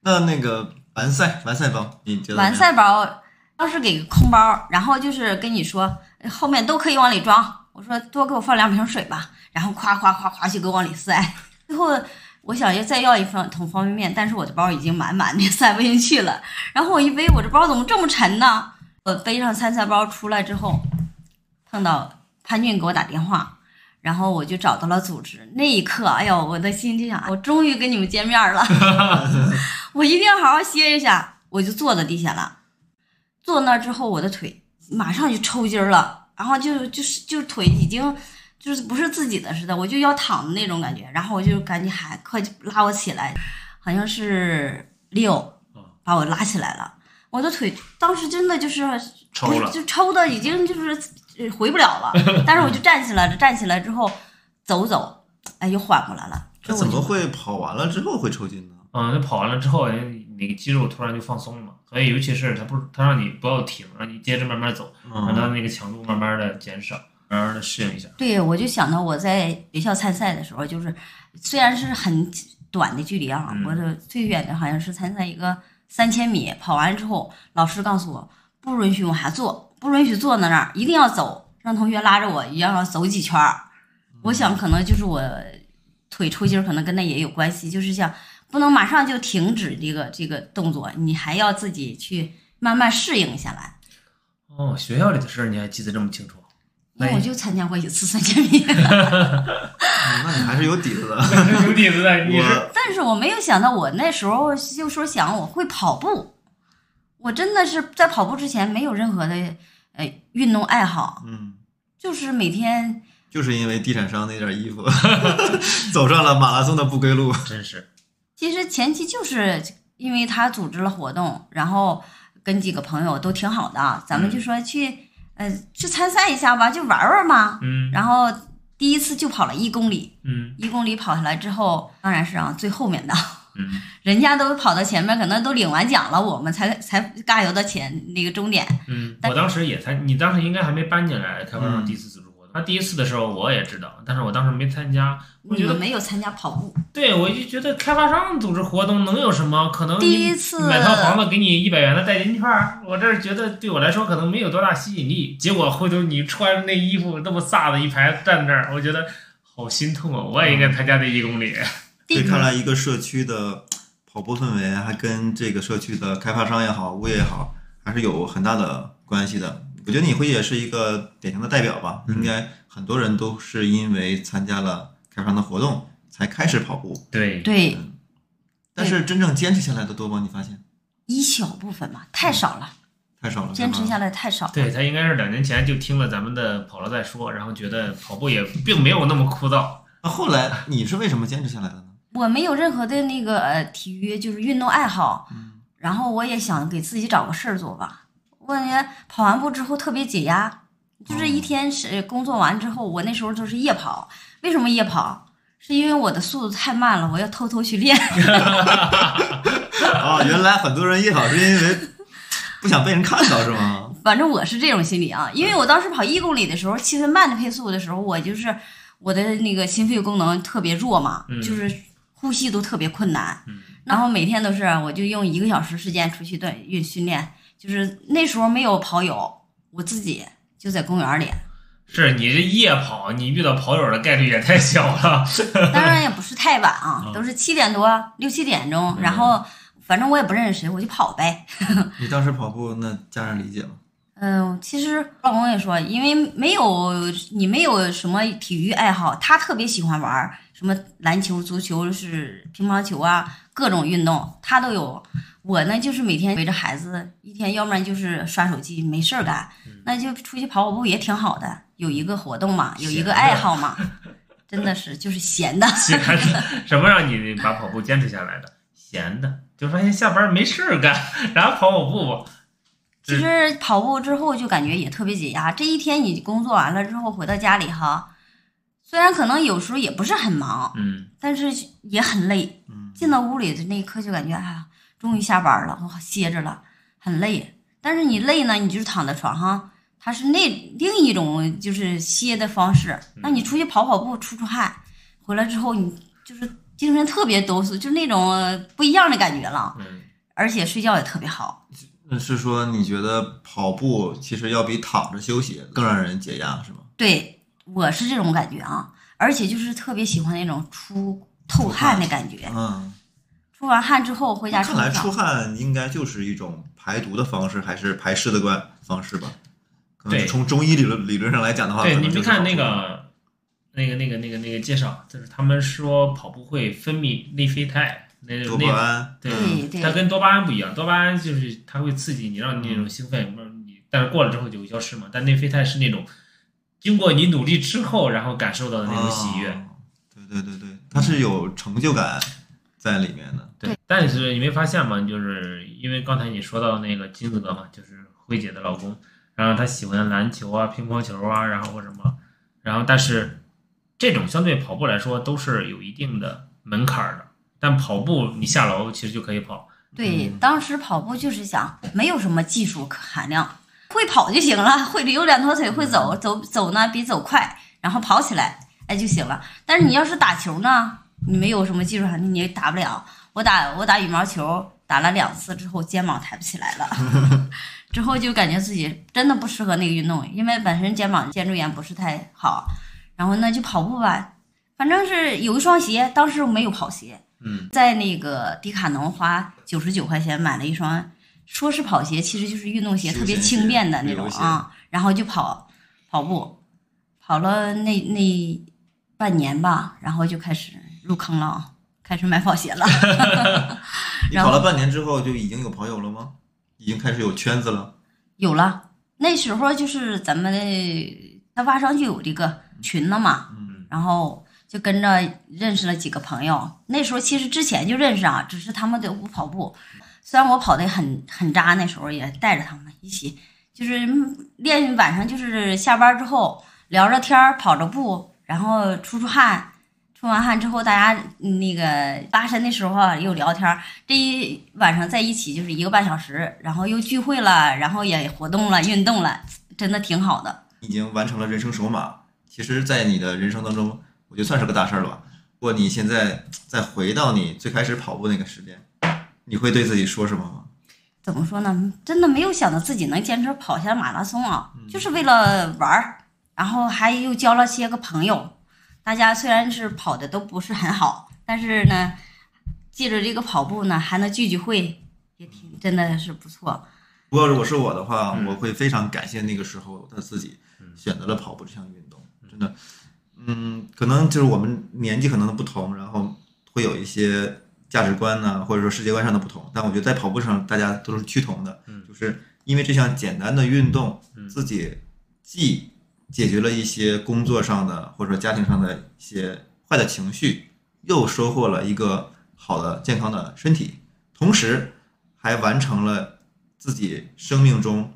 那那个完赛完赛包，你觉得？完。赛包当时给个空包，然后就是跟你说后面都可以往里装。我说多给我放两瓶水吧，然后夸夸夸夸就给我往里塞。最后我想要再要一份桶方便面，但是我的包已经满满的 塞不进去了。然后我一背，我这包怎么这么沉呢？我背上参赛包出来之后，碰到潘俊给我打电话，然后我就找到了组织。那一刻，哎呦，我的心就想，我终于跟你们见面了，我一定要好好歇一下。我就坐在地下了，坐那之后，我的腿马上就抽筋了，然后就就是就腿已经就是不是自己的似的，我就要躺的那种感觉。然后我就赶紧喊，快拉我起来，好像是六把我拉起来了。我的腿当时真的就是抽了就抽的已经就是呃回不了了。但是我就站起来了，站起来之后走走，哎，又缓过来了。这怎么会跑完了之后会抽筋呢？嗯，那跑完了之后，那个肌肉突然就放松了，所以尤其是他不，他让你不要停，让你接着慢慢走，让它嗯，那个强度慢慢的减少，慢慢的适应一下。对，我就想到我在学校参赛的时候，就是虽然是很短的距离啊，嗯我的最远的好像是参赛一个三千米，跑完之后，老师告诉我不允许往下坐，不允许坐在那儿，一定要走，让同学拉着我，一样要走几圈儿。我想可能就是我腿抽筋儿，可能跟那也有关系，就是想不能马上就停止这个这个动作，你还要自己去慢慢适应下来。哦，学校里的事儿你还记得这么清楚？因为我就参加过一次三千米，嗯 那你还是有底子的。有底子的，你是但是我没有想到，我那时候就说想我会跑步，我真的是在跑步之前没有任何的呃运动爱好，嗯，就是每天就是因为地产商那件衣服，走上了马拉松的不归路。真是其实前期就是因为他组织了活动，然后跟几个朋友都挺好的，咱们就说去呃去参赛一下吧，就玩玩嘛。嗯然后第一次就跑了一公里，嗯一公里跑下来之后，当然是让最后面的。嗯 人家都跑到前面，可能都领完奖了，我们才才尬游到前那个终点。嗯，我当时也才，你当时应该还没搬进来开发商嗯第一次。他第一次的时候我也知道，但是我当时没参加。我你觉得，没有参加跑步，对我就觉得开发商组织活动能有什么？可能第一次买套房子给你一百元的代金券，我这觉得对我来说可能没有多大吸引力。结果回头你穿那衣服那么飒的一排站那儿，我觉得好心痛啊！我也应该参加那一公里。对，看来一个社区的跑步氛围还跟这个社区的开发商也好、物业也好，还是有很大的关系的。我觉得你会也是一个典型的代表吧，嗯应该很多人都是因为参加了开发商的活动才开始跑步，对，对但是真正坚持下来的多吗？你发现一小部分吧，太少了，太少了，坚持下来。来太少了。对他应该是两年前就听了咱们的跑了再说，然后觉得跑步也并没有那么枯燥。那后来你是为什么坚持下来的呢？我没有任何的那个呃体育就是运动爱好，嗯然后我也想给自己找个事儿做吧。我感觉跑完步之后特别解压，就是一天是工作完之后，我那时候就是夜跑。为什么夜跑？是因为我的速度太慢了，我要偷偷去练。啊，原来很多人夜跑是因为不想被人看到，是吗？反正我是这种心理啊，因为我当时跑一公里的时候，七分半的配速的时候，我就是我的那个心肺功能特别弱嘛，嗯就是呼吸都特别困难。嗯然后每天都是我就用一个小时时间出去锻运训练，就是那时候没有跑友，我自己就在公园里，是你这夜跑，你遇到跑友的概率也太小了。当然也不是太晚啊 嗯，都是七点多六七点钟，然后反正我也不认识谁，我就跑呗。你当时跑步，那家人理解吗？嗯，其实老公也说，因为没有你没有什么体育爱好，他特别喜欢玩儿，什么篮球、足球、是乒乓球啊，各种运动他都有。我呢，就是每天围着孩子，一天要不然就是刷手机，没事儿干，那就出去跑跑步也挺好的，有一个活动嘛，有一个爱好嘛，真的是就是闲的。闲的，什么让你把跑步坚持下来的？闲的，就发现下班没事儿干，然后跑跑步吧。其实跑步之后就感觉也特别解压。这一天你工作完了之后回到家里哈，虽然可能有时候也不是很忙，嗯，但是也很累。嗯，进到屋里的那一刻就感觉哎呀，终于下班了，我歇着了，很累。但是你累呢，你就是躺在床上，它是那另一种就是歇的方式。那你出去跑跑步，出出汗，回来之后你就是精神特别抖擞，就那种呃不一样的感觉了。嗯，而且睡觉也特别好。那是说你觉得跑步其实要比躺着休息更让人解压，是吗？对我是这种感觉啊，而且就是特别喜欢那种出透汗的感觉。嗯，出完汗之后回家冲澡看来出汗应该就是一种排毒的方式，还是排湿的关方式吧？可能对从中医理论理论上来讲的话，对你没看那个那个那个那个那个介绍，就是他们说跑步会分泌内啡肽，那多巴胺，对它跟多巴胺不一样，多巴胺就是它会刺激你，让你那种兴奋，你但是过了之后就会消失嘛。但内啡肽是那种经过你努力之后，然后感受到的那种喜悦。哦对对对对，它是有成就感在里面的。对，但是你没发现吗？就是因为刚才你说到那个金子哥嘛，就是慧姐的老公，然后他喜欢篮球啊、乒乓球啊，然后或什么，然后但是这种相对跑步来说都是有一定的门槛的。但跑步你下楼其实就可以跑，对，嗯当时跑步就是想没有什么技术可含量，会跑就行了，会有两条腿会走，走走呢比走快，然后跑起来哎就行了。但是你要是打球呢，你没有什么技术含量，你也打不了。我打我打羽毛球打了两次之后，肩膀抬不起来了，之后就感觉自己真的不适合那个运动，因为本身肩膀肩周炎不是太好。然后呢，就跑步吧，反正是有一双鞋，当时没有跑鞋，嗯，在那个迪卡侬花九十九块钱买了一双，说是跑鞋，其实就是运动鞋，特别轻便的那种啊。然后就跑跑步，跑了那那半年吧，然后就开始入坑了啊，开始买跑鞋了。你跑了半年之后就已经有朋友了吗？已经开始有圈子了。有了，那时候就是咱们的他挖上就有这个群了嘛，嗯，然后就跟着认识了几个朋友。那时候其实之前就认识啊，只是他们都不跑步。虽然我跑得很很渣，那时候也带着他们一起，就是练晚上就是下班之后聊着天儿，跑着步，然后出出汗。出完汗之后，大家嗯那个搭讪的时候啊又聊天儿，这一晚上在一起就是一个半小时，然后又聚会了，然后也活动了、运动了，真的挺好的。已经完成了人生首马。其实，在你的人生当中，我觉得算是个大事儿了吧。不过你现在再回到你最开始跑步那个时间，你会对自己说什么吗？怎么说呢？真的没有想到自己能坚持跑下马拉松啊，就是为了玩儿，然后还又交了些个朋友。大家虽然是跑的都不是很好，但是呢，借着这个跑步呢，还能聚聚会，也挺真的是不错。不过如果是我的话，嗯我会非常感谢那个时候的自己选择了跑步这项运动。真的，嗯，可能就是我们年纪可能不同，然后会有一些价值观呢，或者说世界观上的不同。但我觉得在跑步上，大家都是趋同的，嗯就是因为这项简单的运动，嗯自己既解决了一些工作上的或者说家庭上的一些坏的情绪，又收获了一个好的健康的身体，同时还完成了自己生命中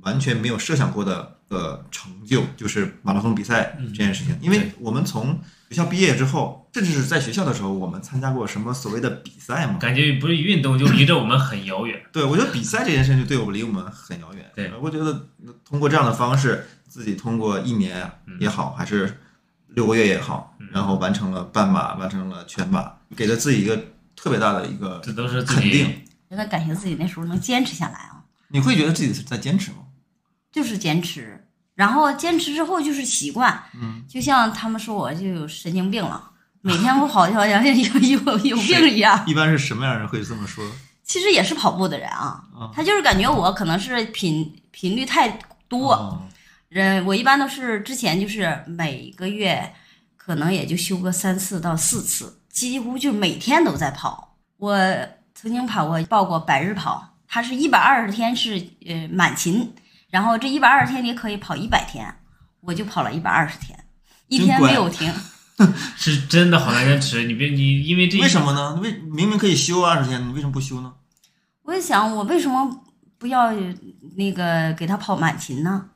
完全没有设想过的呃成就，就是马拉松比赛嗯这件事情。因为我们从学校毕业之后，甚至是在学校的时候，我们参加过什么所谓的比赛吗？感觉不是运动就离着我们很遥远。对，我觉得比赛这件事情就对我们离我们很遥远。对，我觉得通过这样的方式，自己通过一年也好，还是六个月也好，嗯然后完成了半马，完成了全马，给了自己一个特别大的一个这都是肯定。觉得感谢自己那时候能坚持下来啊，你会觉得自己是在坚持吗？就是坚持，然后坚持之后就是习惯，嗯，就像他们说我就有神经病了，每天我好像好像有有有病一样。一般是什么样的人会这么说？其实也是跑步的人啊，啊他就是感觉我可能是频频率太多，哦人我一般都是之前就是每个月可能也就休个三次到四次，几乎就每天都在跑。我曾经跑过报过百日跑，它是一百二十天是呃满勤，然后这一百二十天你可以跑一百天，我就跑了一百二十天，一天没有停。是真的好难坚持。你别你因为这为什么呢？为明明可以休二十天，你为什么不休呢？我就想，我为什么不要那个给他跑满勤呢？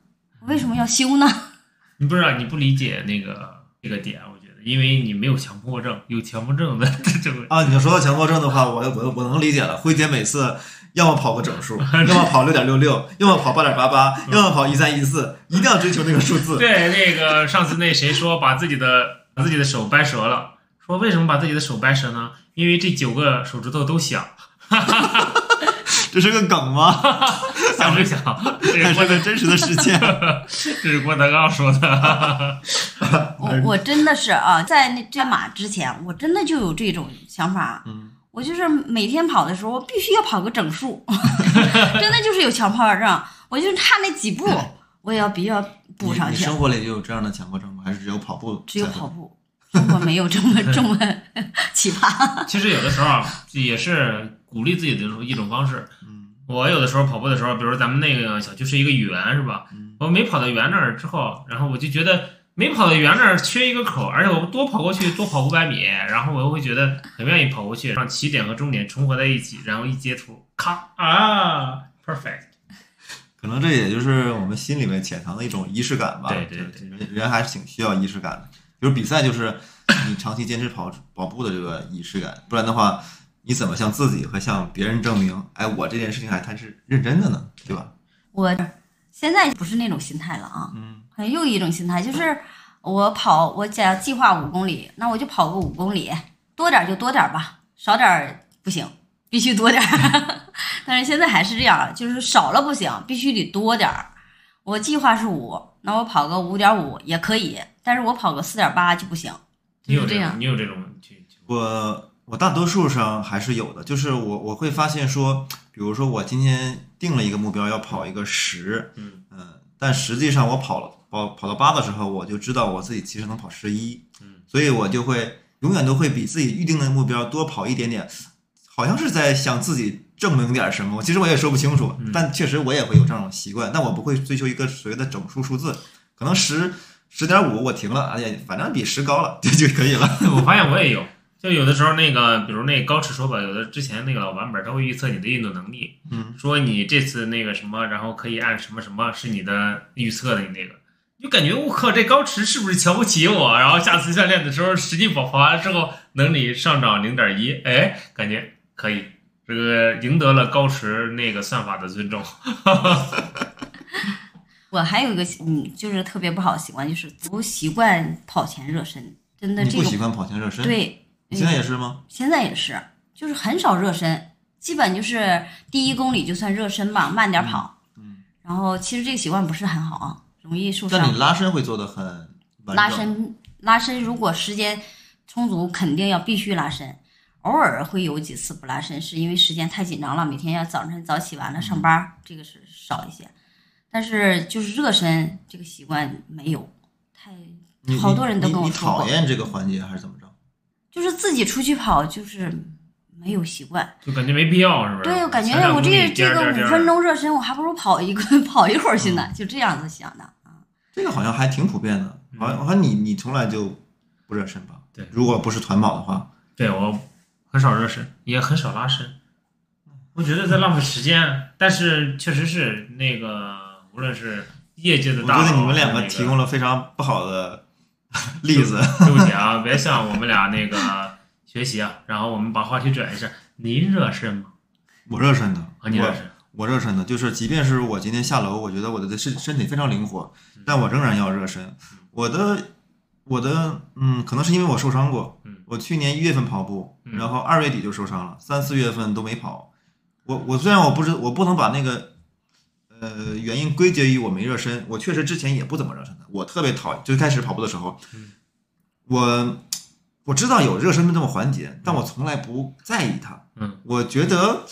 我为什么要休呢？你不知道，你不理解那个这个点，我觉得，因为你没有强迫症，有强迫症的 这种啊，你要说到强迫症的话，我我我能理解了。辉姐每次要么跑个整数，要么跑六点六六，要么跑八点八八，要么跑一三一四，一定要追求那个数字。对，那个上次那谁说把自己的把自己的手掰折了，说为什么把自己的手掰折呢？因为这九个手指头都响，这是个梗吗？想不想？这是个真实的事件？这是郭德纲说的。我我真的是啊，在那这马之前，我真的就有这种想法。嗯，我就是每天跑的时候，我必须要跑个整数，真的就是有强迫症。我就差那几步，我也要必须要补上去。你你生活里就有这样的强迫症吗？还是只有跑步？只有跑。步，生活没有这么 这么 奇葩。其实有的时候啊，也是鼓励自己的一种方式。嗯我有的时候跑步的时候，比如咱们那个小区是一个圆，是吧？嗯我没跑到圆那儿之后，然后我就觉得没跑到圆那儿缺一个口，而且我多跑过去，多跑五百米，然后我又会觉得很愿意跑过去，让起点和终点重合在一起，然后一截图，咔啊，perfect。可能这也就是我们心里面潜藏的一种仪式感吧。对对对人人还是挺需要仪式感的。比如比赛，就是你长期坚持跑跑步的这个仪式感，不然的话，你怎么向自己和向别人证明，哎，我这件事情还还是认真的呢？对吧？我现在不是那种心态了啊，嗯，好像又一种心态，就是我跑，我假计划五公里，那我就跑个五公里，多点就多点吧，少点不行，必须多点。但是现在还是这样，就是少了不行，必须得多点儿。我计划是五，那我跑个五点五也可以，但是我跑个四点八就不行，你有这样。你有这种我我大多数上还是有的，就是我我会发现说，比如说我今天定了一个目标要跑一个十，嗯但实际上我跑了跑跑到八的时候，我就知道我自己其实能跑十一，嗯，所以我就会永远都会比自己预定的目标多跑一点点，好像是在向自己证明点什么。其实我也说不清楚嗯，但确实我也会有这种习惯，但我不会追求一个所谓的整数数字，可能十十点五我停了，哎呀，反正比十高了 这就可以了。我发现 我也有，就有的时候那个，比如那高驰说吧，有的之前那个老版本他会预测你的运动能力，嗯，说你这次那个什么，然后可以按什么什么是你的预测的你那个，就感觉我靠，这高驰是不是瞧不起我？然后下次训练的时候实际跑，跑完之后能力上涨零点一，哎，感觉可以，这个赢得了高驰那个算法的尊重。我还有一个嗯，就是特别不好的习惯，就是不习惯跑前热身，真的这个你不喜欢跑前热身？，对，你现在也是吗？现在也是，就是很少热身，基本就是第一公里就算热身吧，慢点跑。嗯，然后其实这个习惯不是很好啊，容易受伤但你。拉伸会做的很拉，伸拉伸，如果时间充足，肯定要必须拉伸。偶尔会有几次不拉伸，是因为时间太紧张了，每天要早晨早起完了上班，这个是少一些。但是就是热身这个习惯没有，太好多人都你你跟我说过讨厌这个环节还是怎么着？就是自己出去跑就是没有习惯。就感觉没必要，是不是？对，我感觉我这这个五分钟热身，我还不如跑一个 跑一会儿去嗯呢，就这样子想的。这个好像还挺普遍的，好像好像你你从来就不热身吧？对如果不是团跑的话，对我很少热身，也很少拉伸，我觉得在浪费时间。但是确实是那个，无论是业界的大佬，觉得你们两个提供了非常不好的例子。对不起啊，别向我们俩那个学习啊。然后我们把话题转一下，您热身吗？我热身的，啊，你热身，我我热身的，就是即便是我今天下楼，我觉得我的身身体非常灵活，嗯但我仍然要热身。我的我的嗯，可能是因为我受伤过嗯，我去年一月份跑步，嗯然后二月底就受伤了，三四月份都没跑。我我虽然我不知我不能把那个呃原因归结于我没热身，我确实之前也不怎么热身的。我特别讨厌，最开始跑步的时候，嗯我我知道有热身的这么环节，但我从来不在意它。嗯，我觉得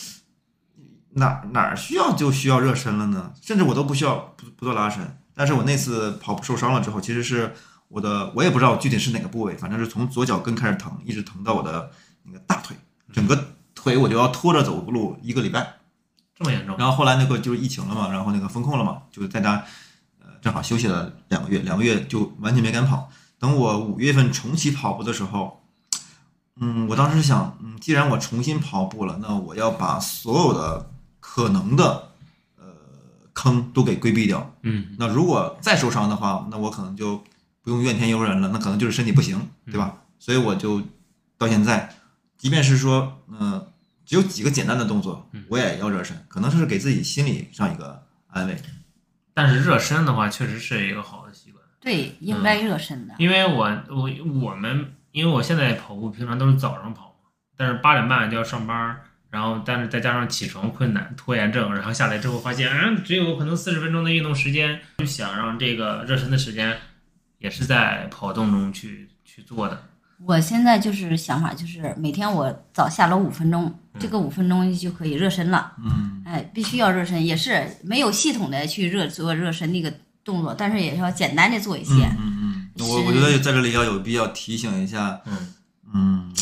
哪哪儿需要就需要热身了呢？甚至我都不需要不不做拉伸。但是我那次跑步受伤了之后，其实是我的我也不知道具体是哪个部位，反正是从左脚跟开始疼，一直疼到我的那个大腿，整个腿我就要拖着走路一个礼拜。这么严重？然后后来那个就是疫情了嘛，然后那个封控了嘛，就在家呃正好休息了两个月，两个月就完全没敢跑。等我五月份重启跑步的时候，嗯，我当时想，嗯，既然我重新跑步了，那我要把所有的可能的呃坑都给规避掉。嗯，那如果再受伤的话，那我可能就不用怨天尤人了，那可能就是身体不行，对吧？所以我就到现在，即便是说，嗯、只有几个简单的动作，我也要热身，可能是给自己心理上一个安慰。但是热身的话，确实是一个好的习惯。对，应该热身的。因为我我我们因为我现在跑步平常都是早上跑，但是八点半就要上班，然后但是再加上起床困难、拖延症，然后下来之后发现，嗯，只有可能四十分钟的运动时间，就想让这个热身的时间也是在跑动中去去做的。我现在就是想法就是每天我早下楼五分钟，嗯这个五分钟就可以热身了。嗯，哎，必须要热身，也是没有系统的去热做热身那个动作，但是也要简单的做一些。嗯嗯，我我觉得在这里要有必要提醒一下，嗯嗯，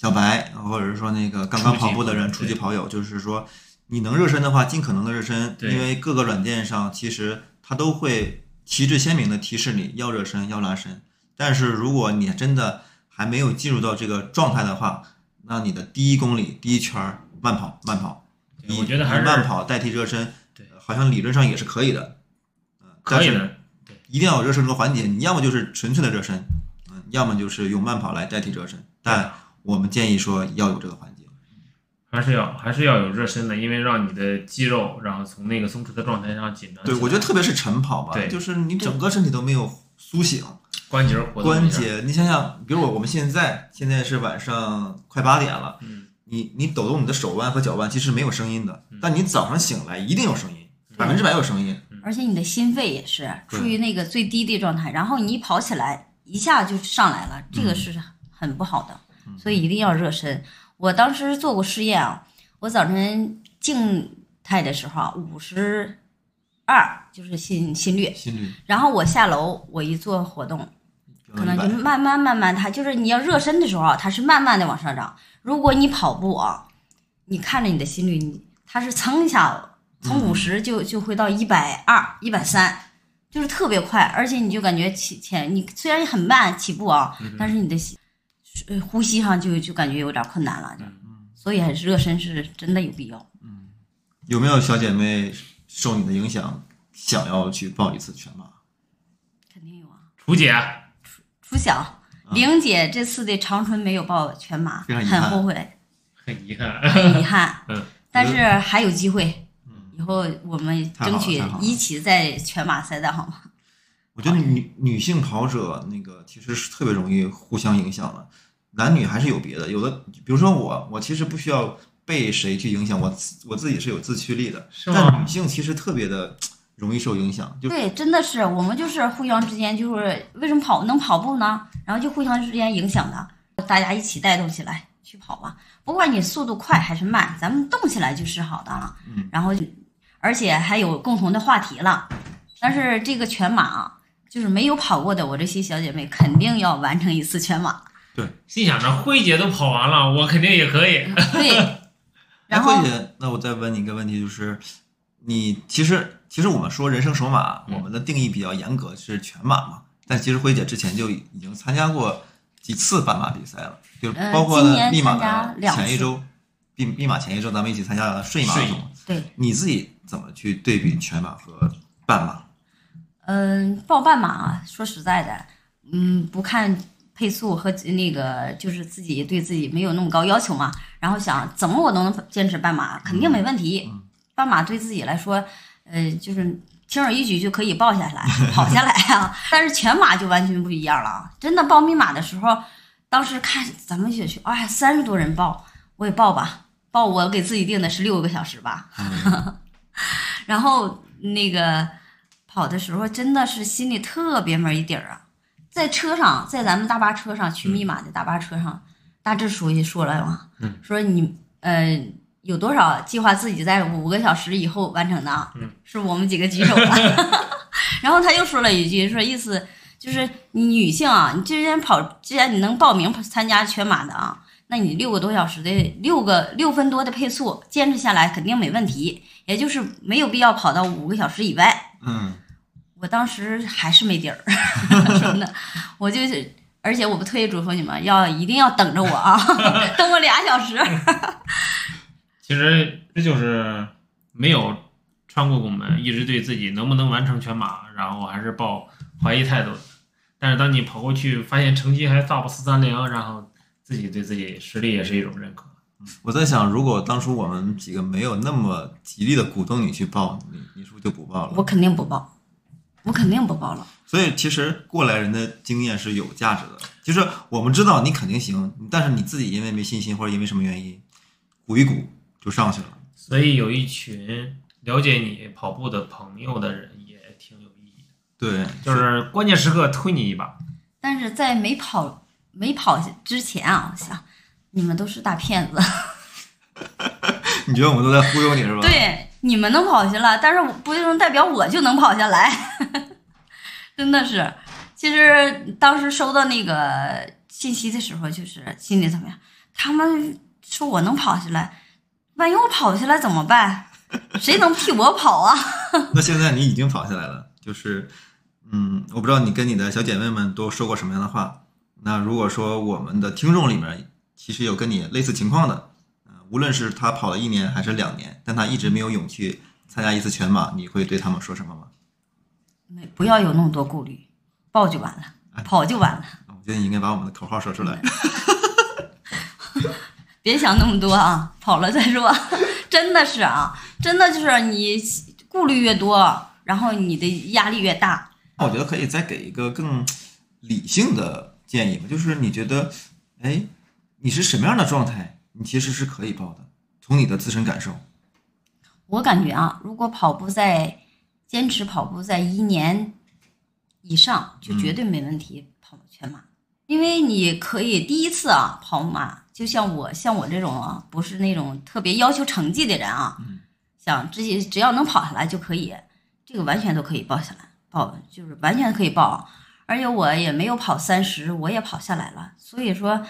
小白或者是说那个刚刚跑步的人、初级跑友，就是说你能热身的话，尽可能的热身，因为各个软件上其实它都会旗帜鲜明的提示你要热身、要拉伸。但是如果你真的还没有进入到这个状态的话，那你的第一公里、第一圈慢跑、慢跑，对以我觉得还是慢跑代替热身，对呃好像理论上也是可以的。嗯，但是可以的。一定要有热身这个环节，你要么就是纯粹的热身，嗯，要么就是用慢跑来代替热身。但我们建议说要有这个环节。还是要还是要有热身的，因为让你的肌肉，然后从那个松弛的状态上紧张对，我觉得特别是晨跑吧，对就是你整个身体都没有苏醒，关节活动关，节，你想想，比如我我们现在现在是晚上快八点了，嗯，你你抖动你的手腕和脚腕，其实没有声音的，但你早上醒来一定有声音，百分之百有声音。而且你的心肺也是处于那个最低的状态，然后你一跑起来，一下就上来了，这个是很不好的，所以一定要热身。我当时做过试验啊，我早晨静态的时候啊，五十二就是心心率，心率然后我下楼我一做活动，可能就慢慢慢慢，它就是你要热身的时候啊，它是慢慢的往上涨。如果你跑步啊，你看着你的心率，你它是蹭一下从五十就就会到一百二、一百三，就是特别快，而且你就感觉起前你虽然很慢起步啊，但是你的吸呃呼吸上就就感觉有点困难了，就所以还是热身是真的有必要。有没有小姐妹受你的影响，想要去报一次全马？肯定有啊，楚姐，楚楚晓。玲姐这次的长春没有报全马，非常遗憾。很后悔，很遗憾，很遗憾。嗯，但是还有机会，以后我们争取一起在全马赛道，好吗？我觉得女女性跑者那个其实是特别容易互相影响的，男女还是有别的。有的，比如说我，我其实不需要被谁去影响，我自我自己是有自驱力的。是吗但女性其实特别的容易受影响，就对，真的是我们就是互相之间就是为什么跑能跑步呢？然后就互相之间影响的，大家一起带动起来去跑吧。不管你速度快还是慢，咱们动起来就是好的了。嗯，然后而且还有共同的话题了。但是这个全马啊，就是没有跑过的，我这些小姐妹肯定要完成一次全马。心想着辉姐都跑完了，我肯定也可以。对，然哎，后慧姐，那我再问你一个问题，就是你其实其实我们说人生首马，嗯我们的定义比较严格，是全马嘛。但其实辉姐之前就已经参加过几次半马比赛了，就是呃包括今年呢密码参加的前一周，密密码前一周咱们一起参加了睡马。对，你自己怎么去对比全马和半马？嗯，报半马啊，说实在的，嗯，不看配速和那个，就是自己对自己没有那么高要求嘛。然后想怎么我都能坚持半马，肯定没问题。半马对自己来说，呃，就是轻而易举就可以报下来、跑下来啊。但是全马就完全不一样了啊！真的报密码的时候，当时看咱们小区，哎呀，三十多人报，我也报吧。报我给自己定的是六个小时吧。然后那个跑的时候，真的是心里特别没底儿啊。在车上，在咱们大巴车上去密码的大巴车上，大致书记说了嘛，嗯说你呃有多少计划自己在五个小时以后完成的啊？嗯是我们几个举手了。然后他又说了一句，说意思就是你女性啊，你既然跑，既然你能报名参加全马的啊，那你六个多小时的六个六分多的配速坚持下来肯定没问题，也就是没有必要跑到五个小时以外。嗯，我当时还是没底儿，真的，我就是，而且我不特意嘱咐你们要一定要等着我啊，等我俩小时。其实这就是没有穿过拱门，一直对自己能不能完成全马，然后还是抱怀疑态度的。但是当你跑过去，发现成绩还 top 四三零，然后自己对自己实力也是一种认可。我在想，如果当初我们几个没有那么极力的鼓动你去报，你你是不是就不报了？我肯定不报，我肯定不报了。所以其实过来人的经验是有价值的。就是我们知道你肯定行，但是你自己因为没信心或者因为什么原因，鼓一鼓就上去了。所以有一群了解你跑步的朋友的人也挺有意义的，对，就是关键时刻推你一把。但是在没跑没跑之前啊，我想你们都是大骗子。你觉得我们都在忽悠你是吧？，对，你们能跑下来，但是我不能代表我就能跑下来，真的是。其实当时收到那个信息的时候，就是心里怎么样？他们说我能跑下来，万一我跑下来怎么办？谁能替我跑啊？那现在你已经跑下来了，就是，嗯，我不知道你跟你的小姐妹们都说过什么样的话。那如果说我们的听众里面其实有跟你类似情况的，呃，无论是他跑了一年还是两年，但他一直没有勇气参加一次全马，你会对他们说什么吗？没，不要有那么多顾虑，报就完了，跑就完了，我觉得你应该把我们的口号说出来。别想那么多啊，跑了再说。真的是啊，真的就是你顾虑越多，然后你的压力越大。我觉得可以再给一个更理性的建议吧？就是你觉得，哎，你是什么样的状态，你其实是可以报的，从你的自身感受。我感觉啊，如果跑步在坚持跑步在一年以上，就绝对没问题跑全马，因为你可以第一次啊跑马，就像我像我这种啊，不是那种特别要求成绩的人啊，想自己只要能跑下来就可以，这个完全都可以报下来，报就是完全可以报，而且我也没有跑三十，我也跑下来了，所以说，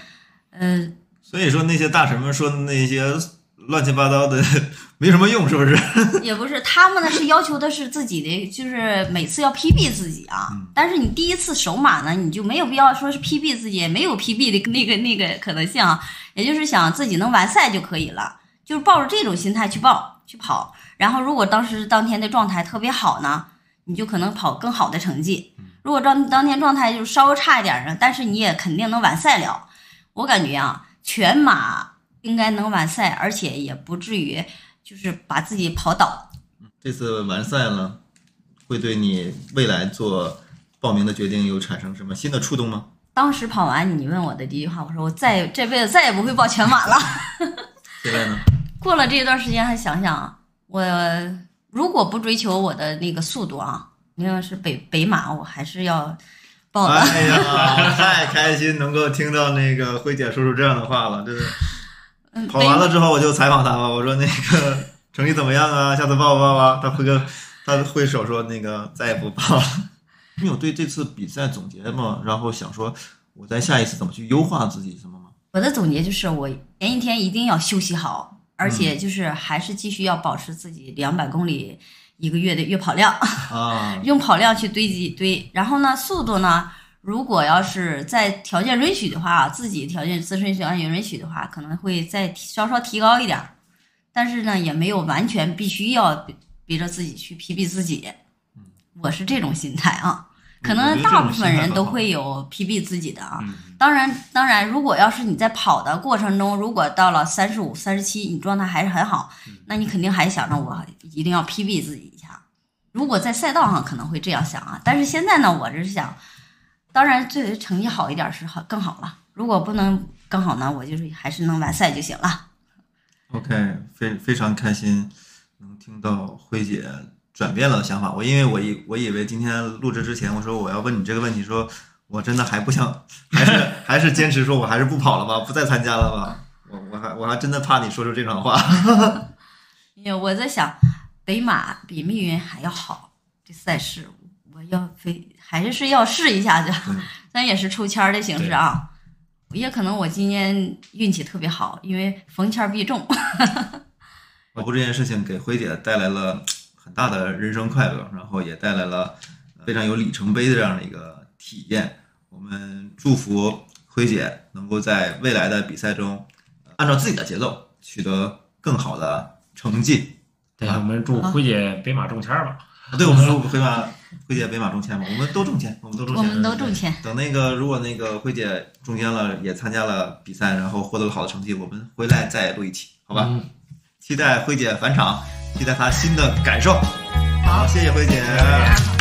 嗯、所以说那些大神们说的那些乱七八糟的没什么用，是不是？也不是，他们呢是要求的是自己的，就是每次要 PB 自己啊。但是你第一次首马呢，你就没有必要说是 PB 自己，也没有 PB 的那个那个可能性啊。也就是想自己能完赛就可以了，就是抱着这种心态去报去跑。然后如果当时当天的状态特别好呢，你就可能跑更好的成绩。如果当当天状态就稍微差一点呢，但是你也肯定能完赛了。我感觉啊，全马应该能完赛，而且也不至于就是把自己跑倒。这次完赛了，会对你未来做报名的决定有产生什么新的触动吗？当时跑完，你问我的第一句话，我说我再这辈子再也不会报全马了。现在呢？过了这一段时间，还想想，我如果不追求我的那个速度啊，你要是北北马，我还是要哎呀，太开心能够听到那个慧姐说出这样的话了，真的。嗯，跑完了之后我就采访她吧，我说那个 成绩怎么样啊？下次报不报啊？她挥个，她挥手说那个再也不报了。你有对这次比赛总结吗？然后想说我在下一次怎么去优化自己什么吗？我的总结就是，我前一天一定要休息好，而且就是还是继续要保持自己两百公里一个月的月跑量。啊，用跑量去堆积堆，然后呢，速度呢，如果要是在条件允许的话，自己条件自身条件允许的话，可能会再稍稍提高一点儿，但是呢，也没有完全必须要逼逼着自己去 PB 自己，我是这种心态啊。可能大部分人都会有 PB 自己的啊，当然，当然，如果要是你在跑的过程中，如果到了三十五、三十七，你状态还是很好，那你肯定还想着我一定要 PB 自己一下。如果在赛道上可能会这样想啊，但是现在呢，我是想，当然最成绩好一点是好更好了。如果不能更好呢，我就是还是能完赛就行了。OK，非非常开心能听到辉姐转变了想法。我因为我以我以为今天录制之前，我说我要问你这个问题，说我真的还不想，还是还是坚持说我还是不跑了吧，不再参加了吧。我我还我还真的怕你说出这种话。因为我在想，北马比密云还要好，这赛事我要非还是要试一下的对，咱也是抽签的形式啊。也可能我今年运气特别好，因为逢签必中。我不这件事情给辉姐带来了很大的人生快乐，然后也带来了非常有里程碑的这样的一个体验。我们祝福辉姐能够在未来的比赛中，呃按照自己的节奏取得更好的成绩。对，我们祝辉姐北马中签儿吧。啊对，我们祝辉马辉姐北马中签吧，我们都中签，我们都中签，我们都中签。等那个如果那个辉姐中签了，也参加了比赛，然后获得了好的成绩，我们回来再录一期，好吧？嗯期待辉姐返场，期待他新的感受。好，谢谢辉姐。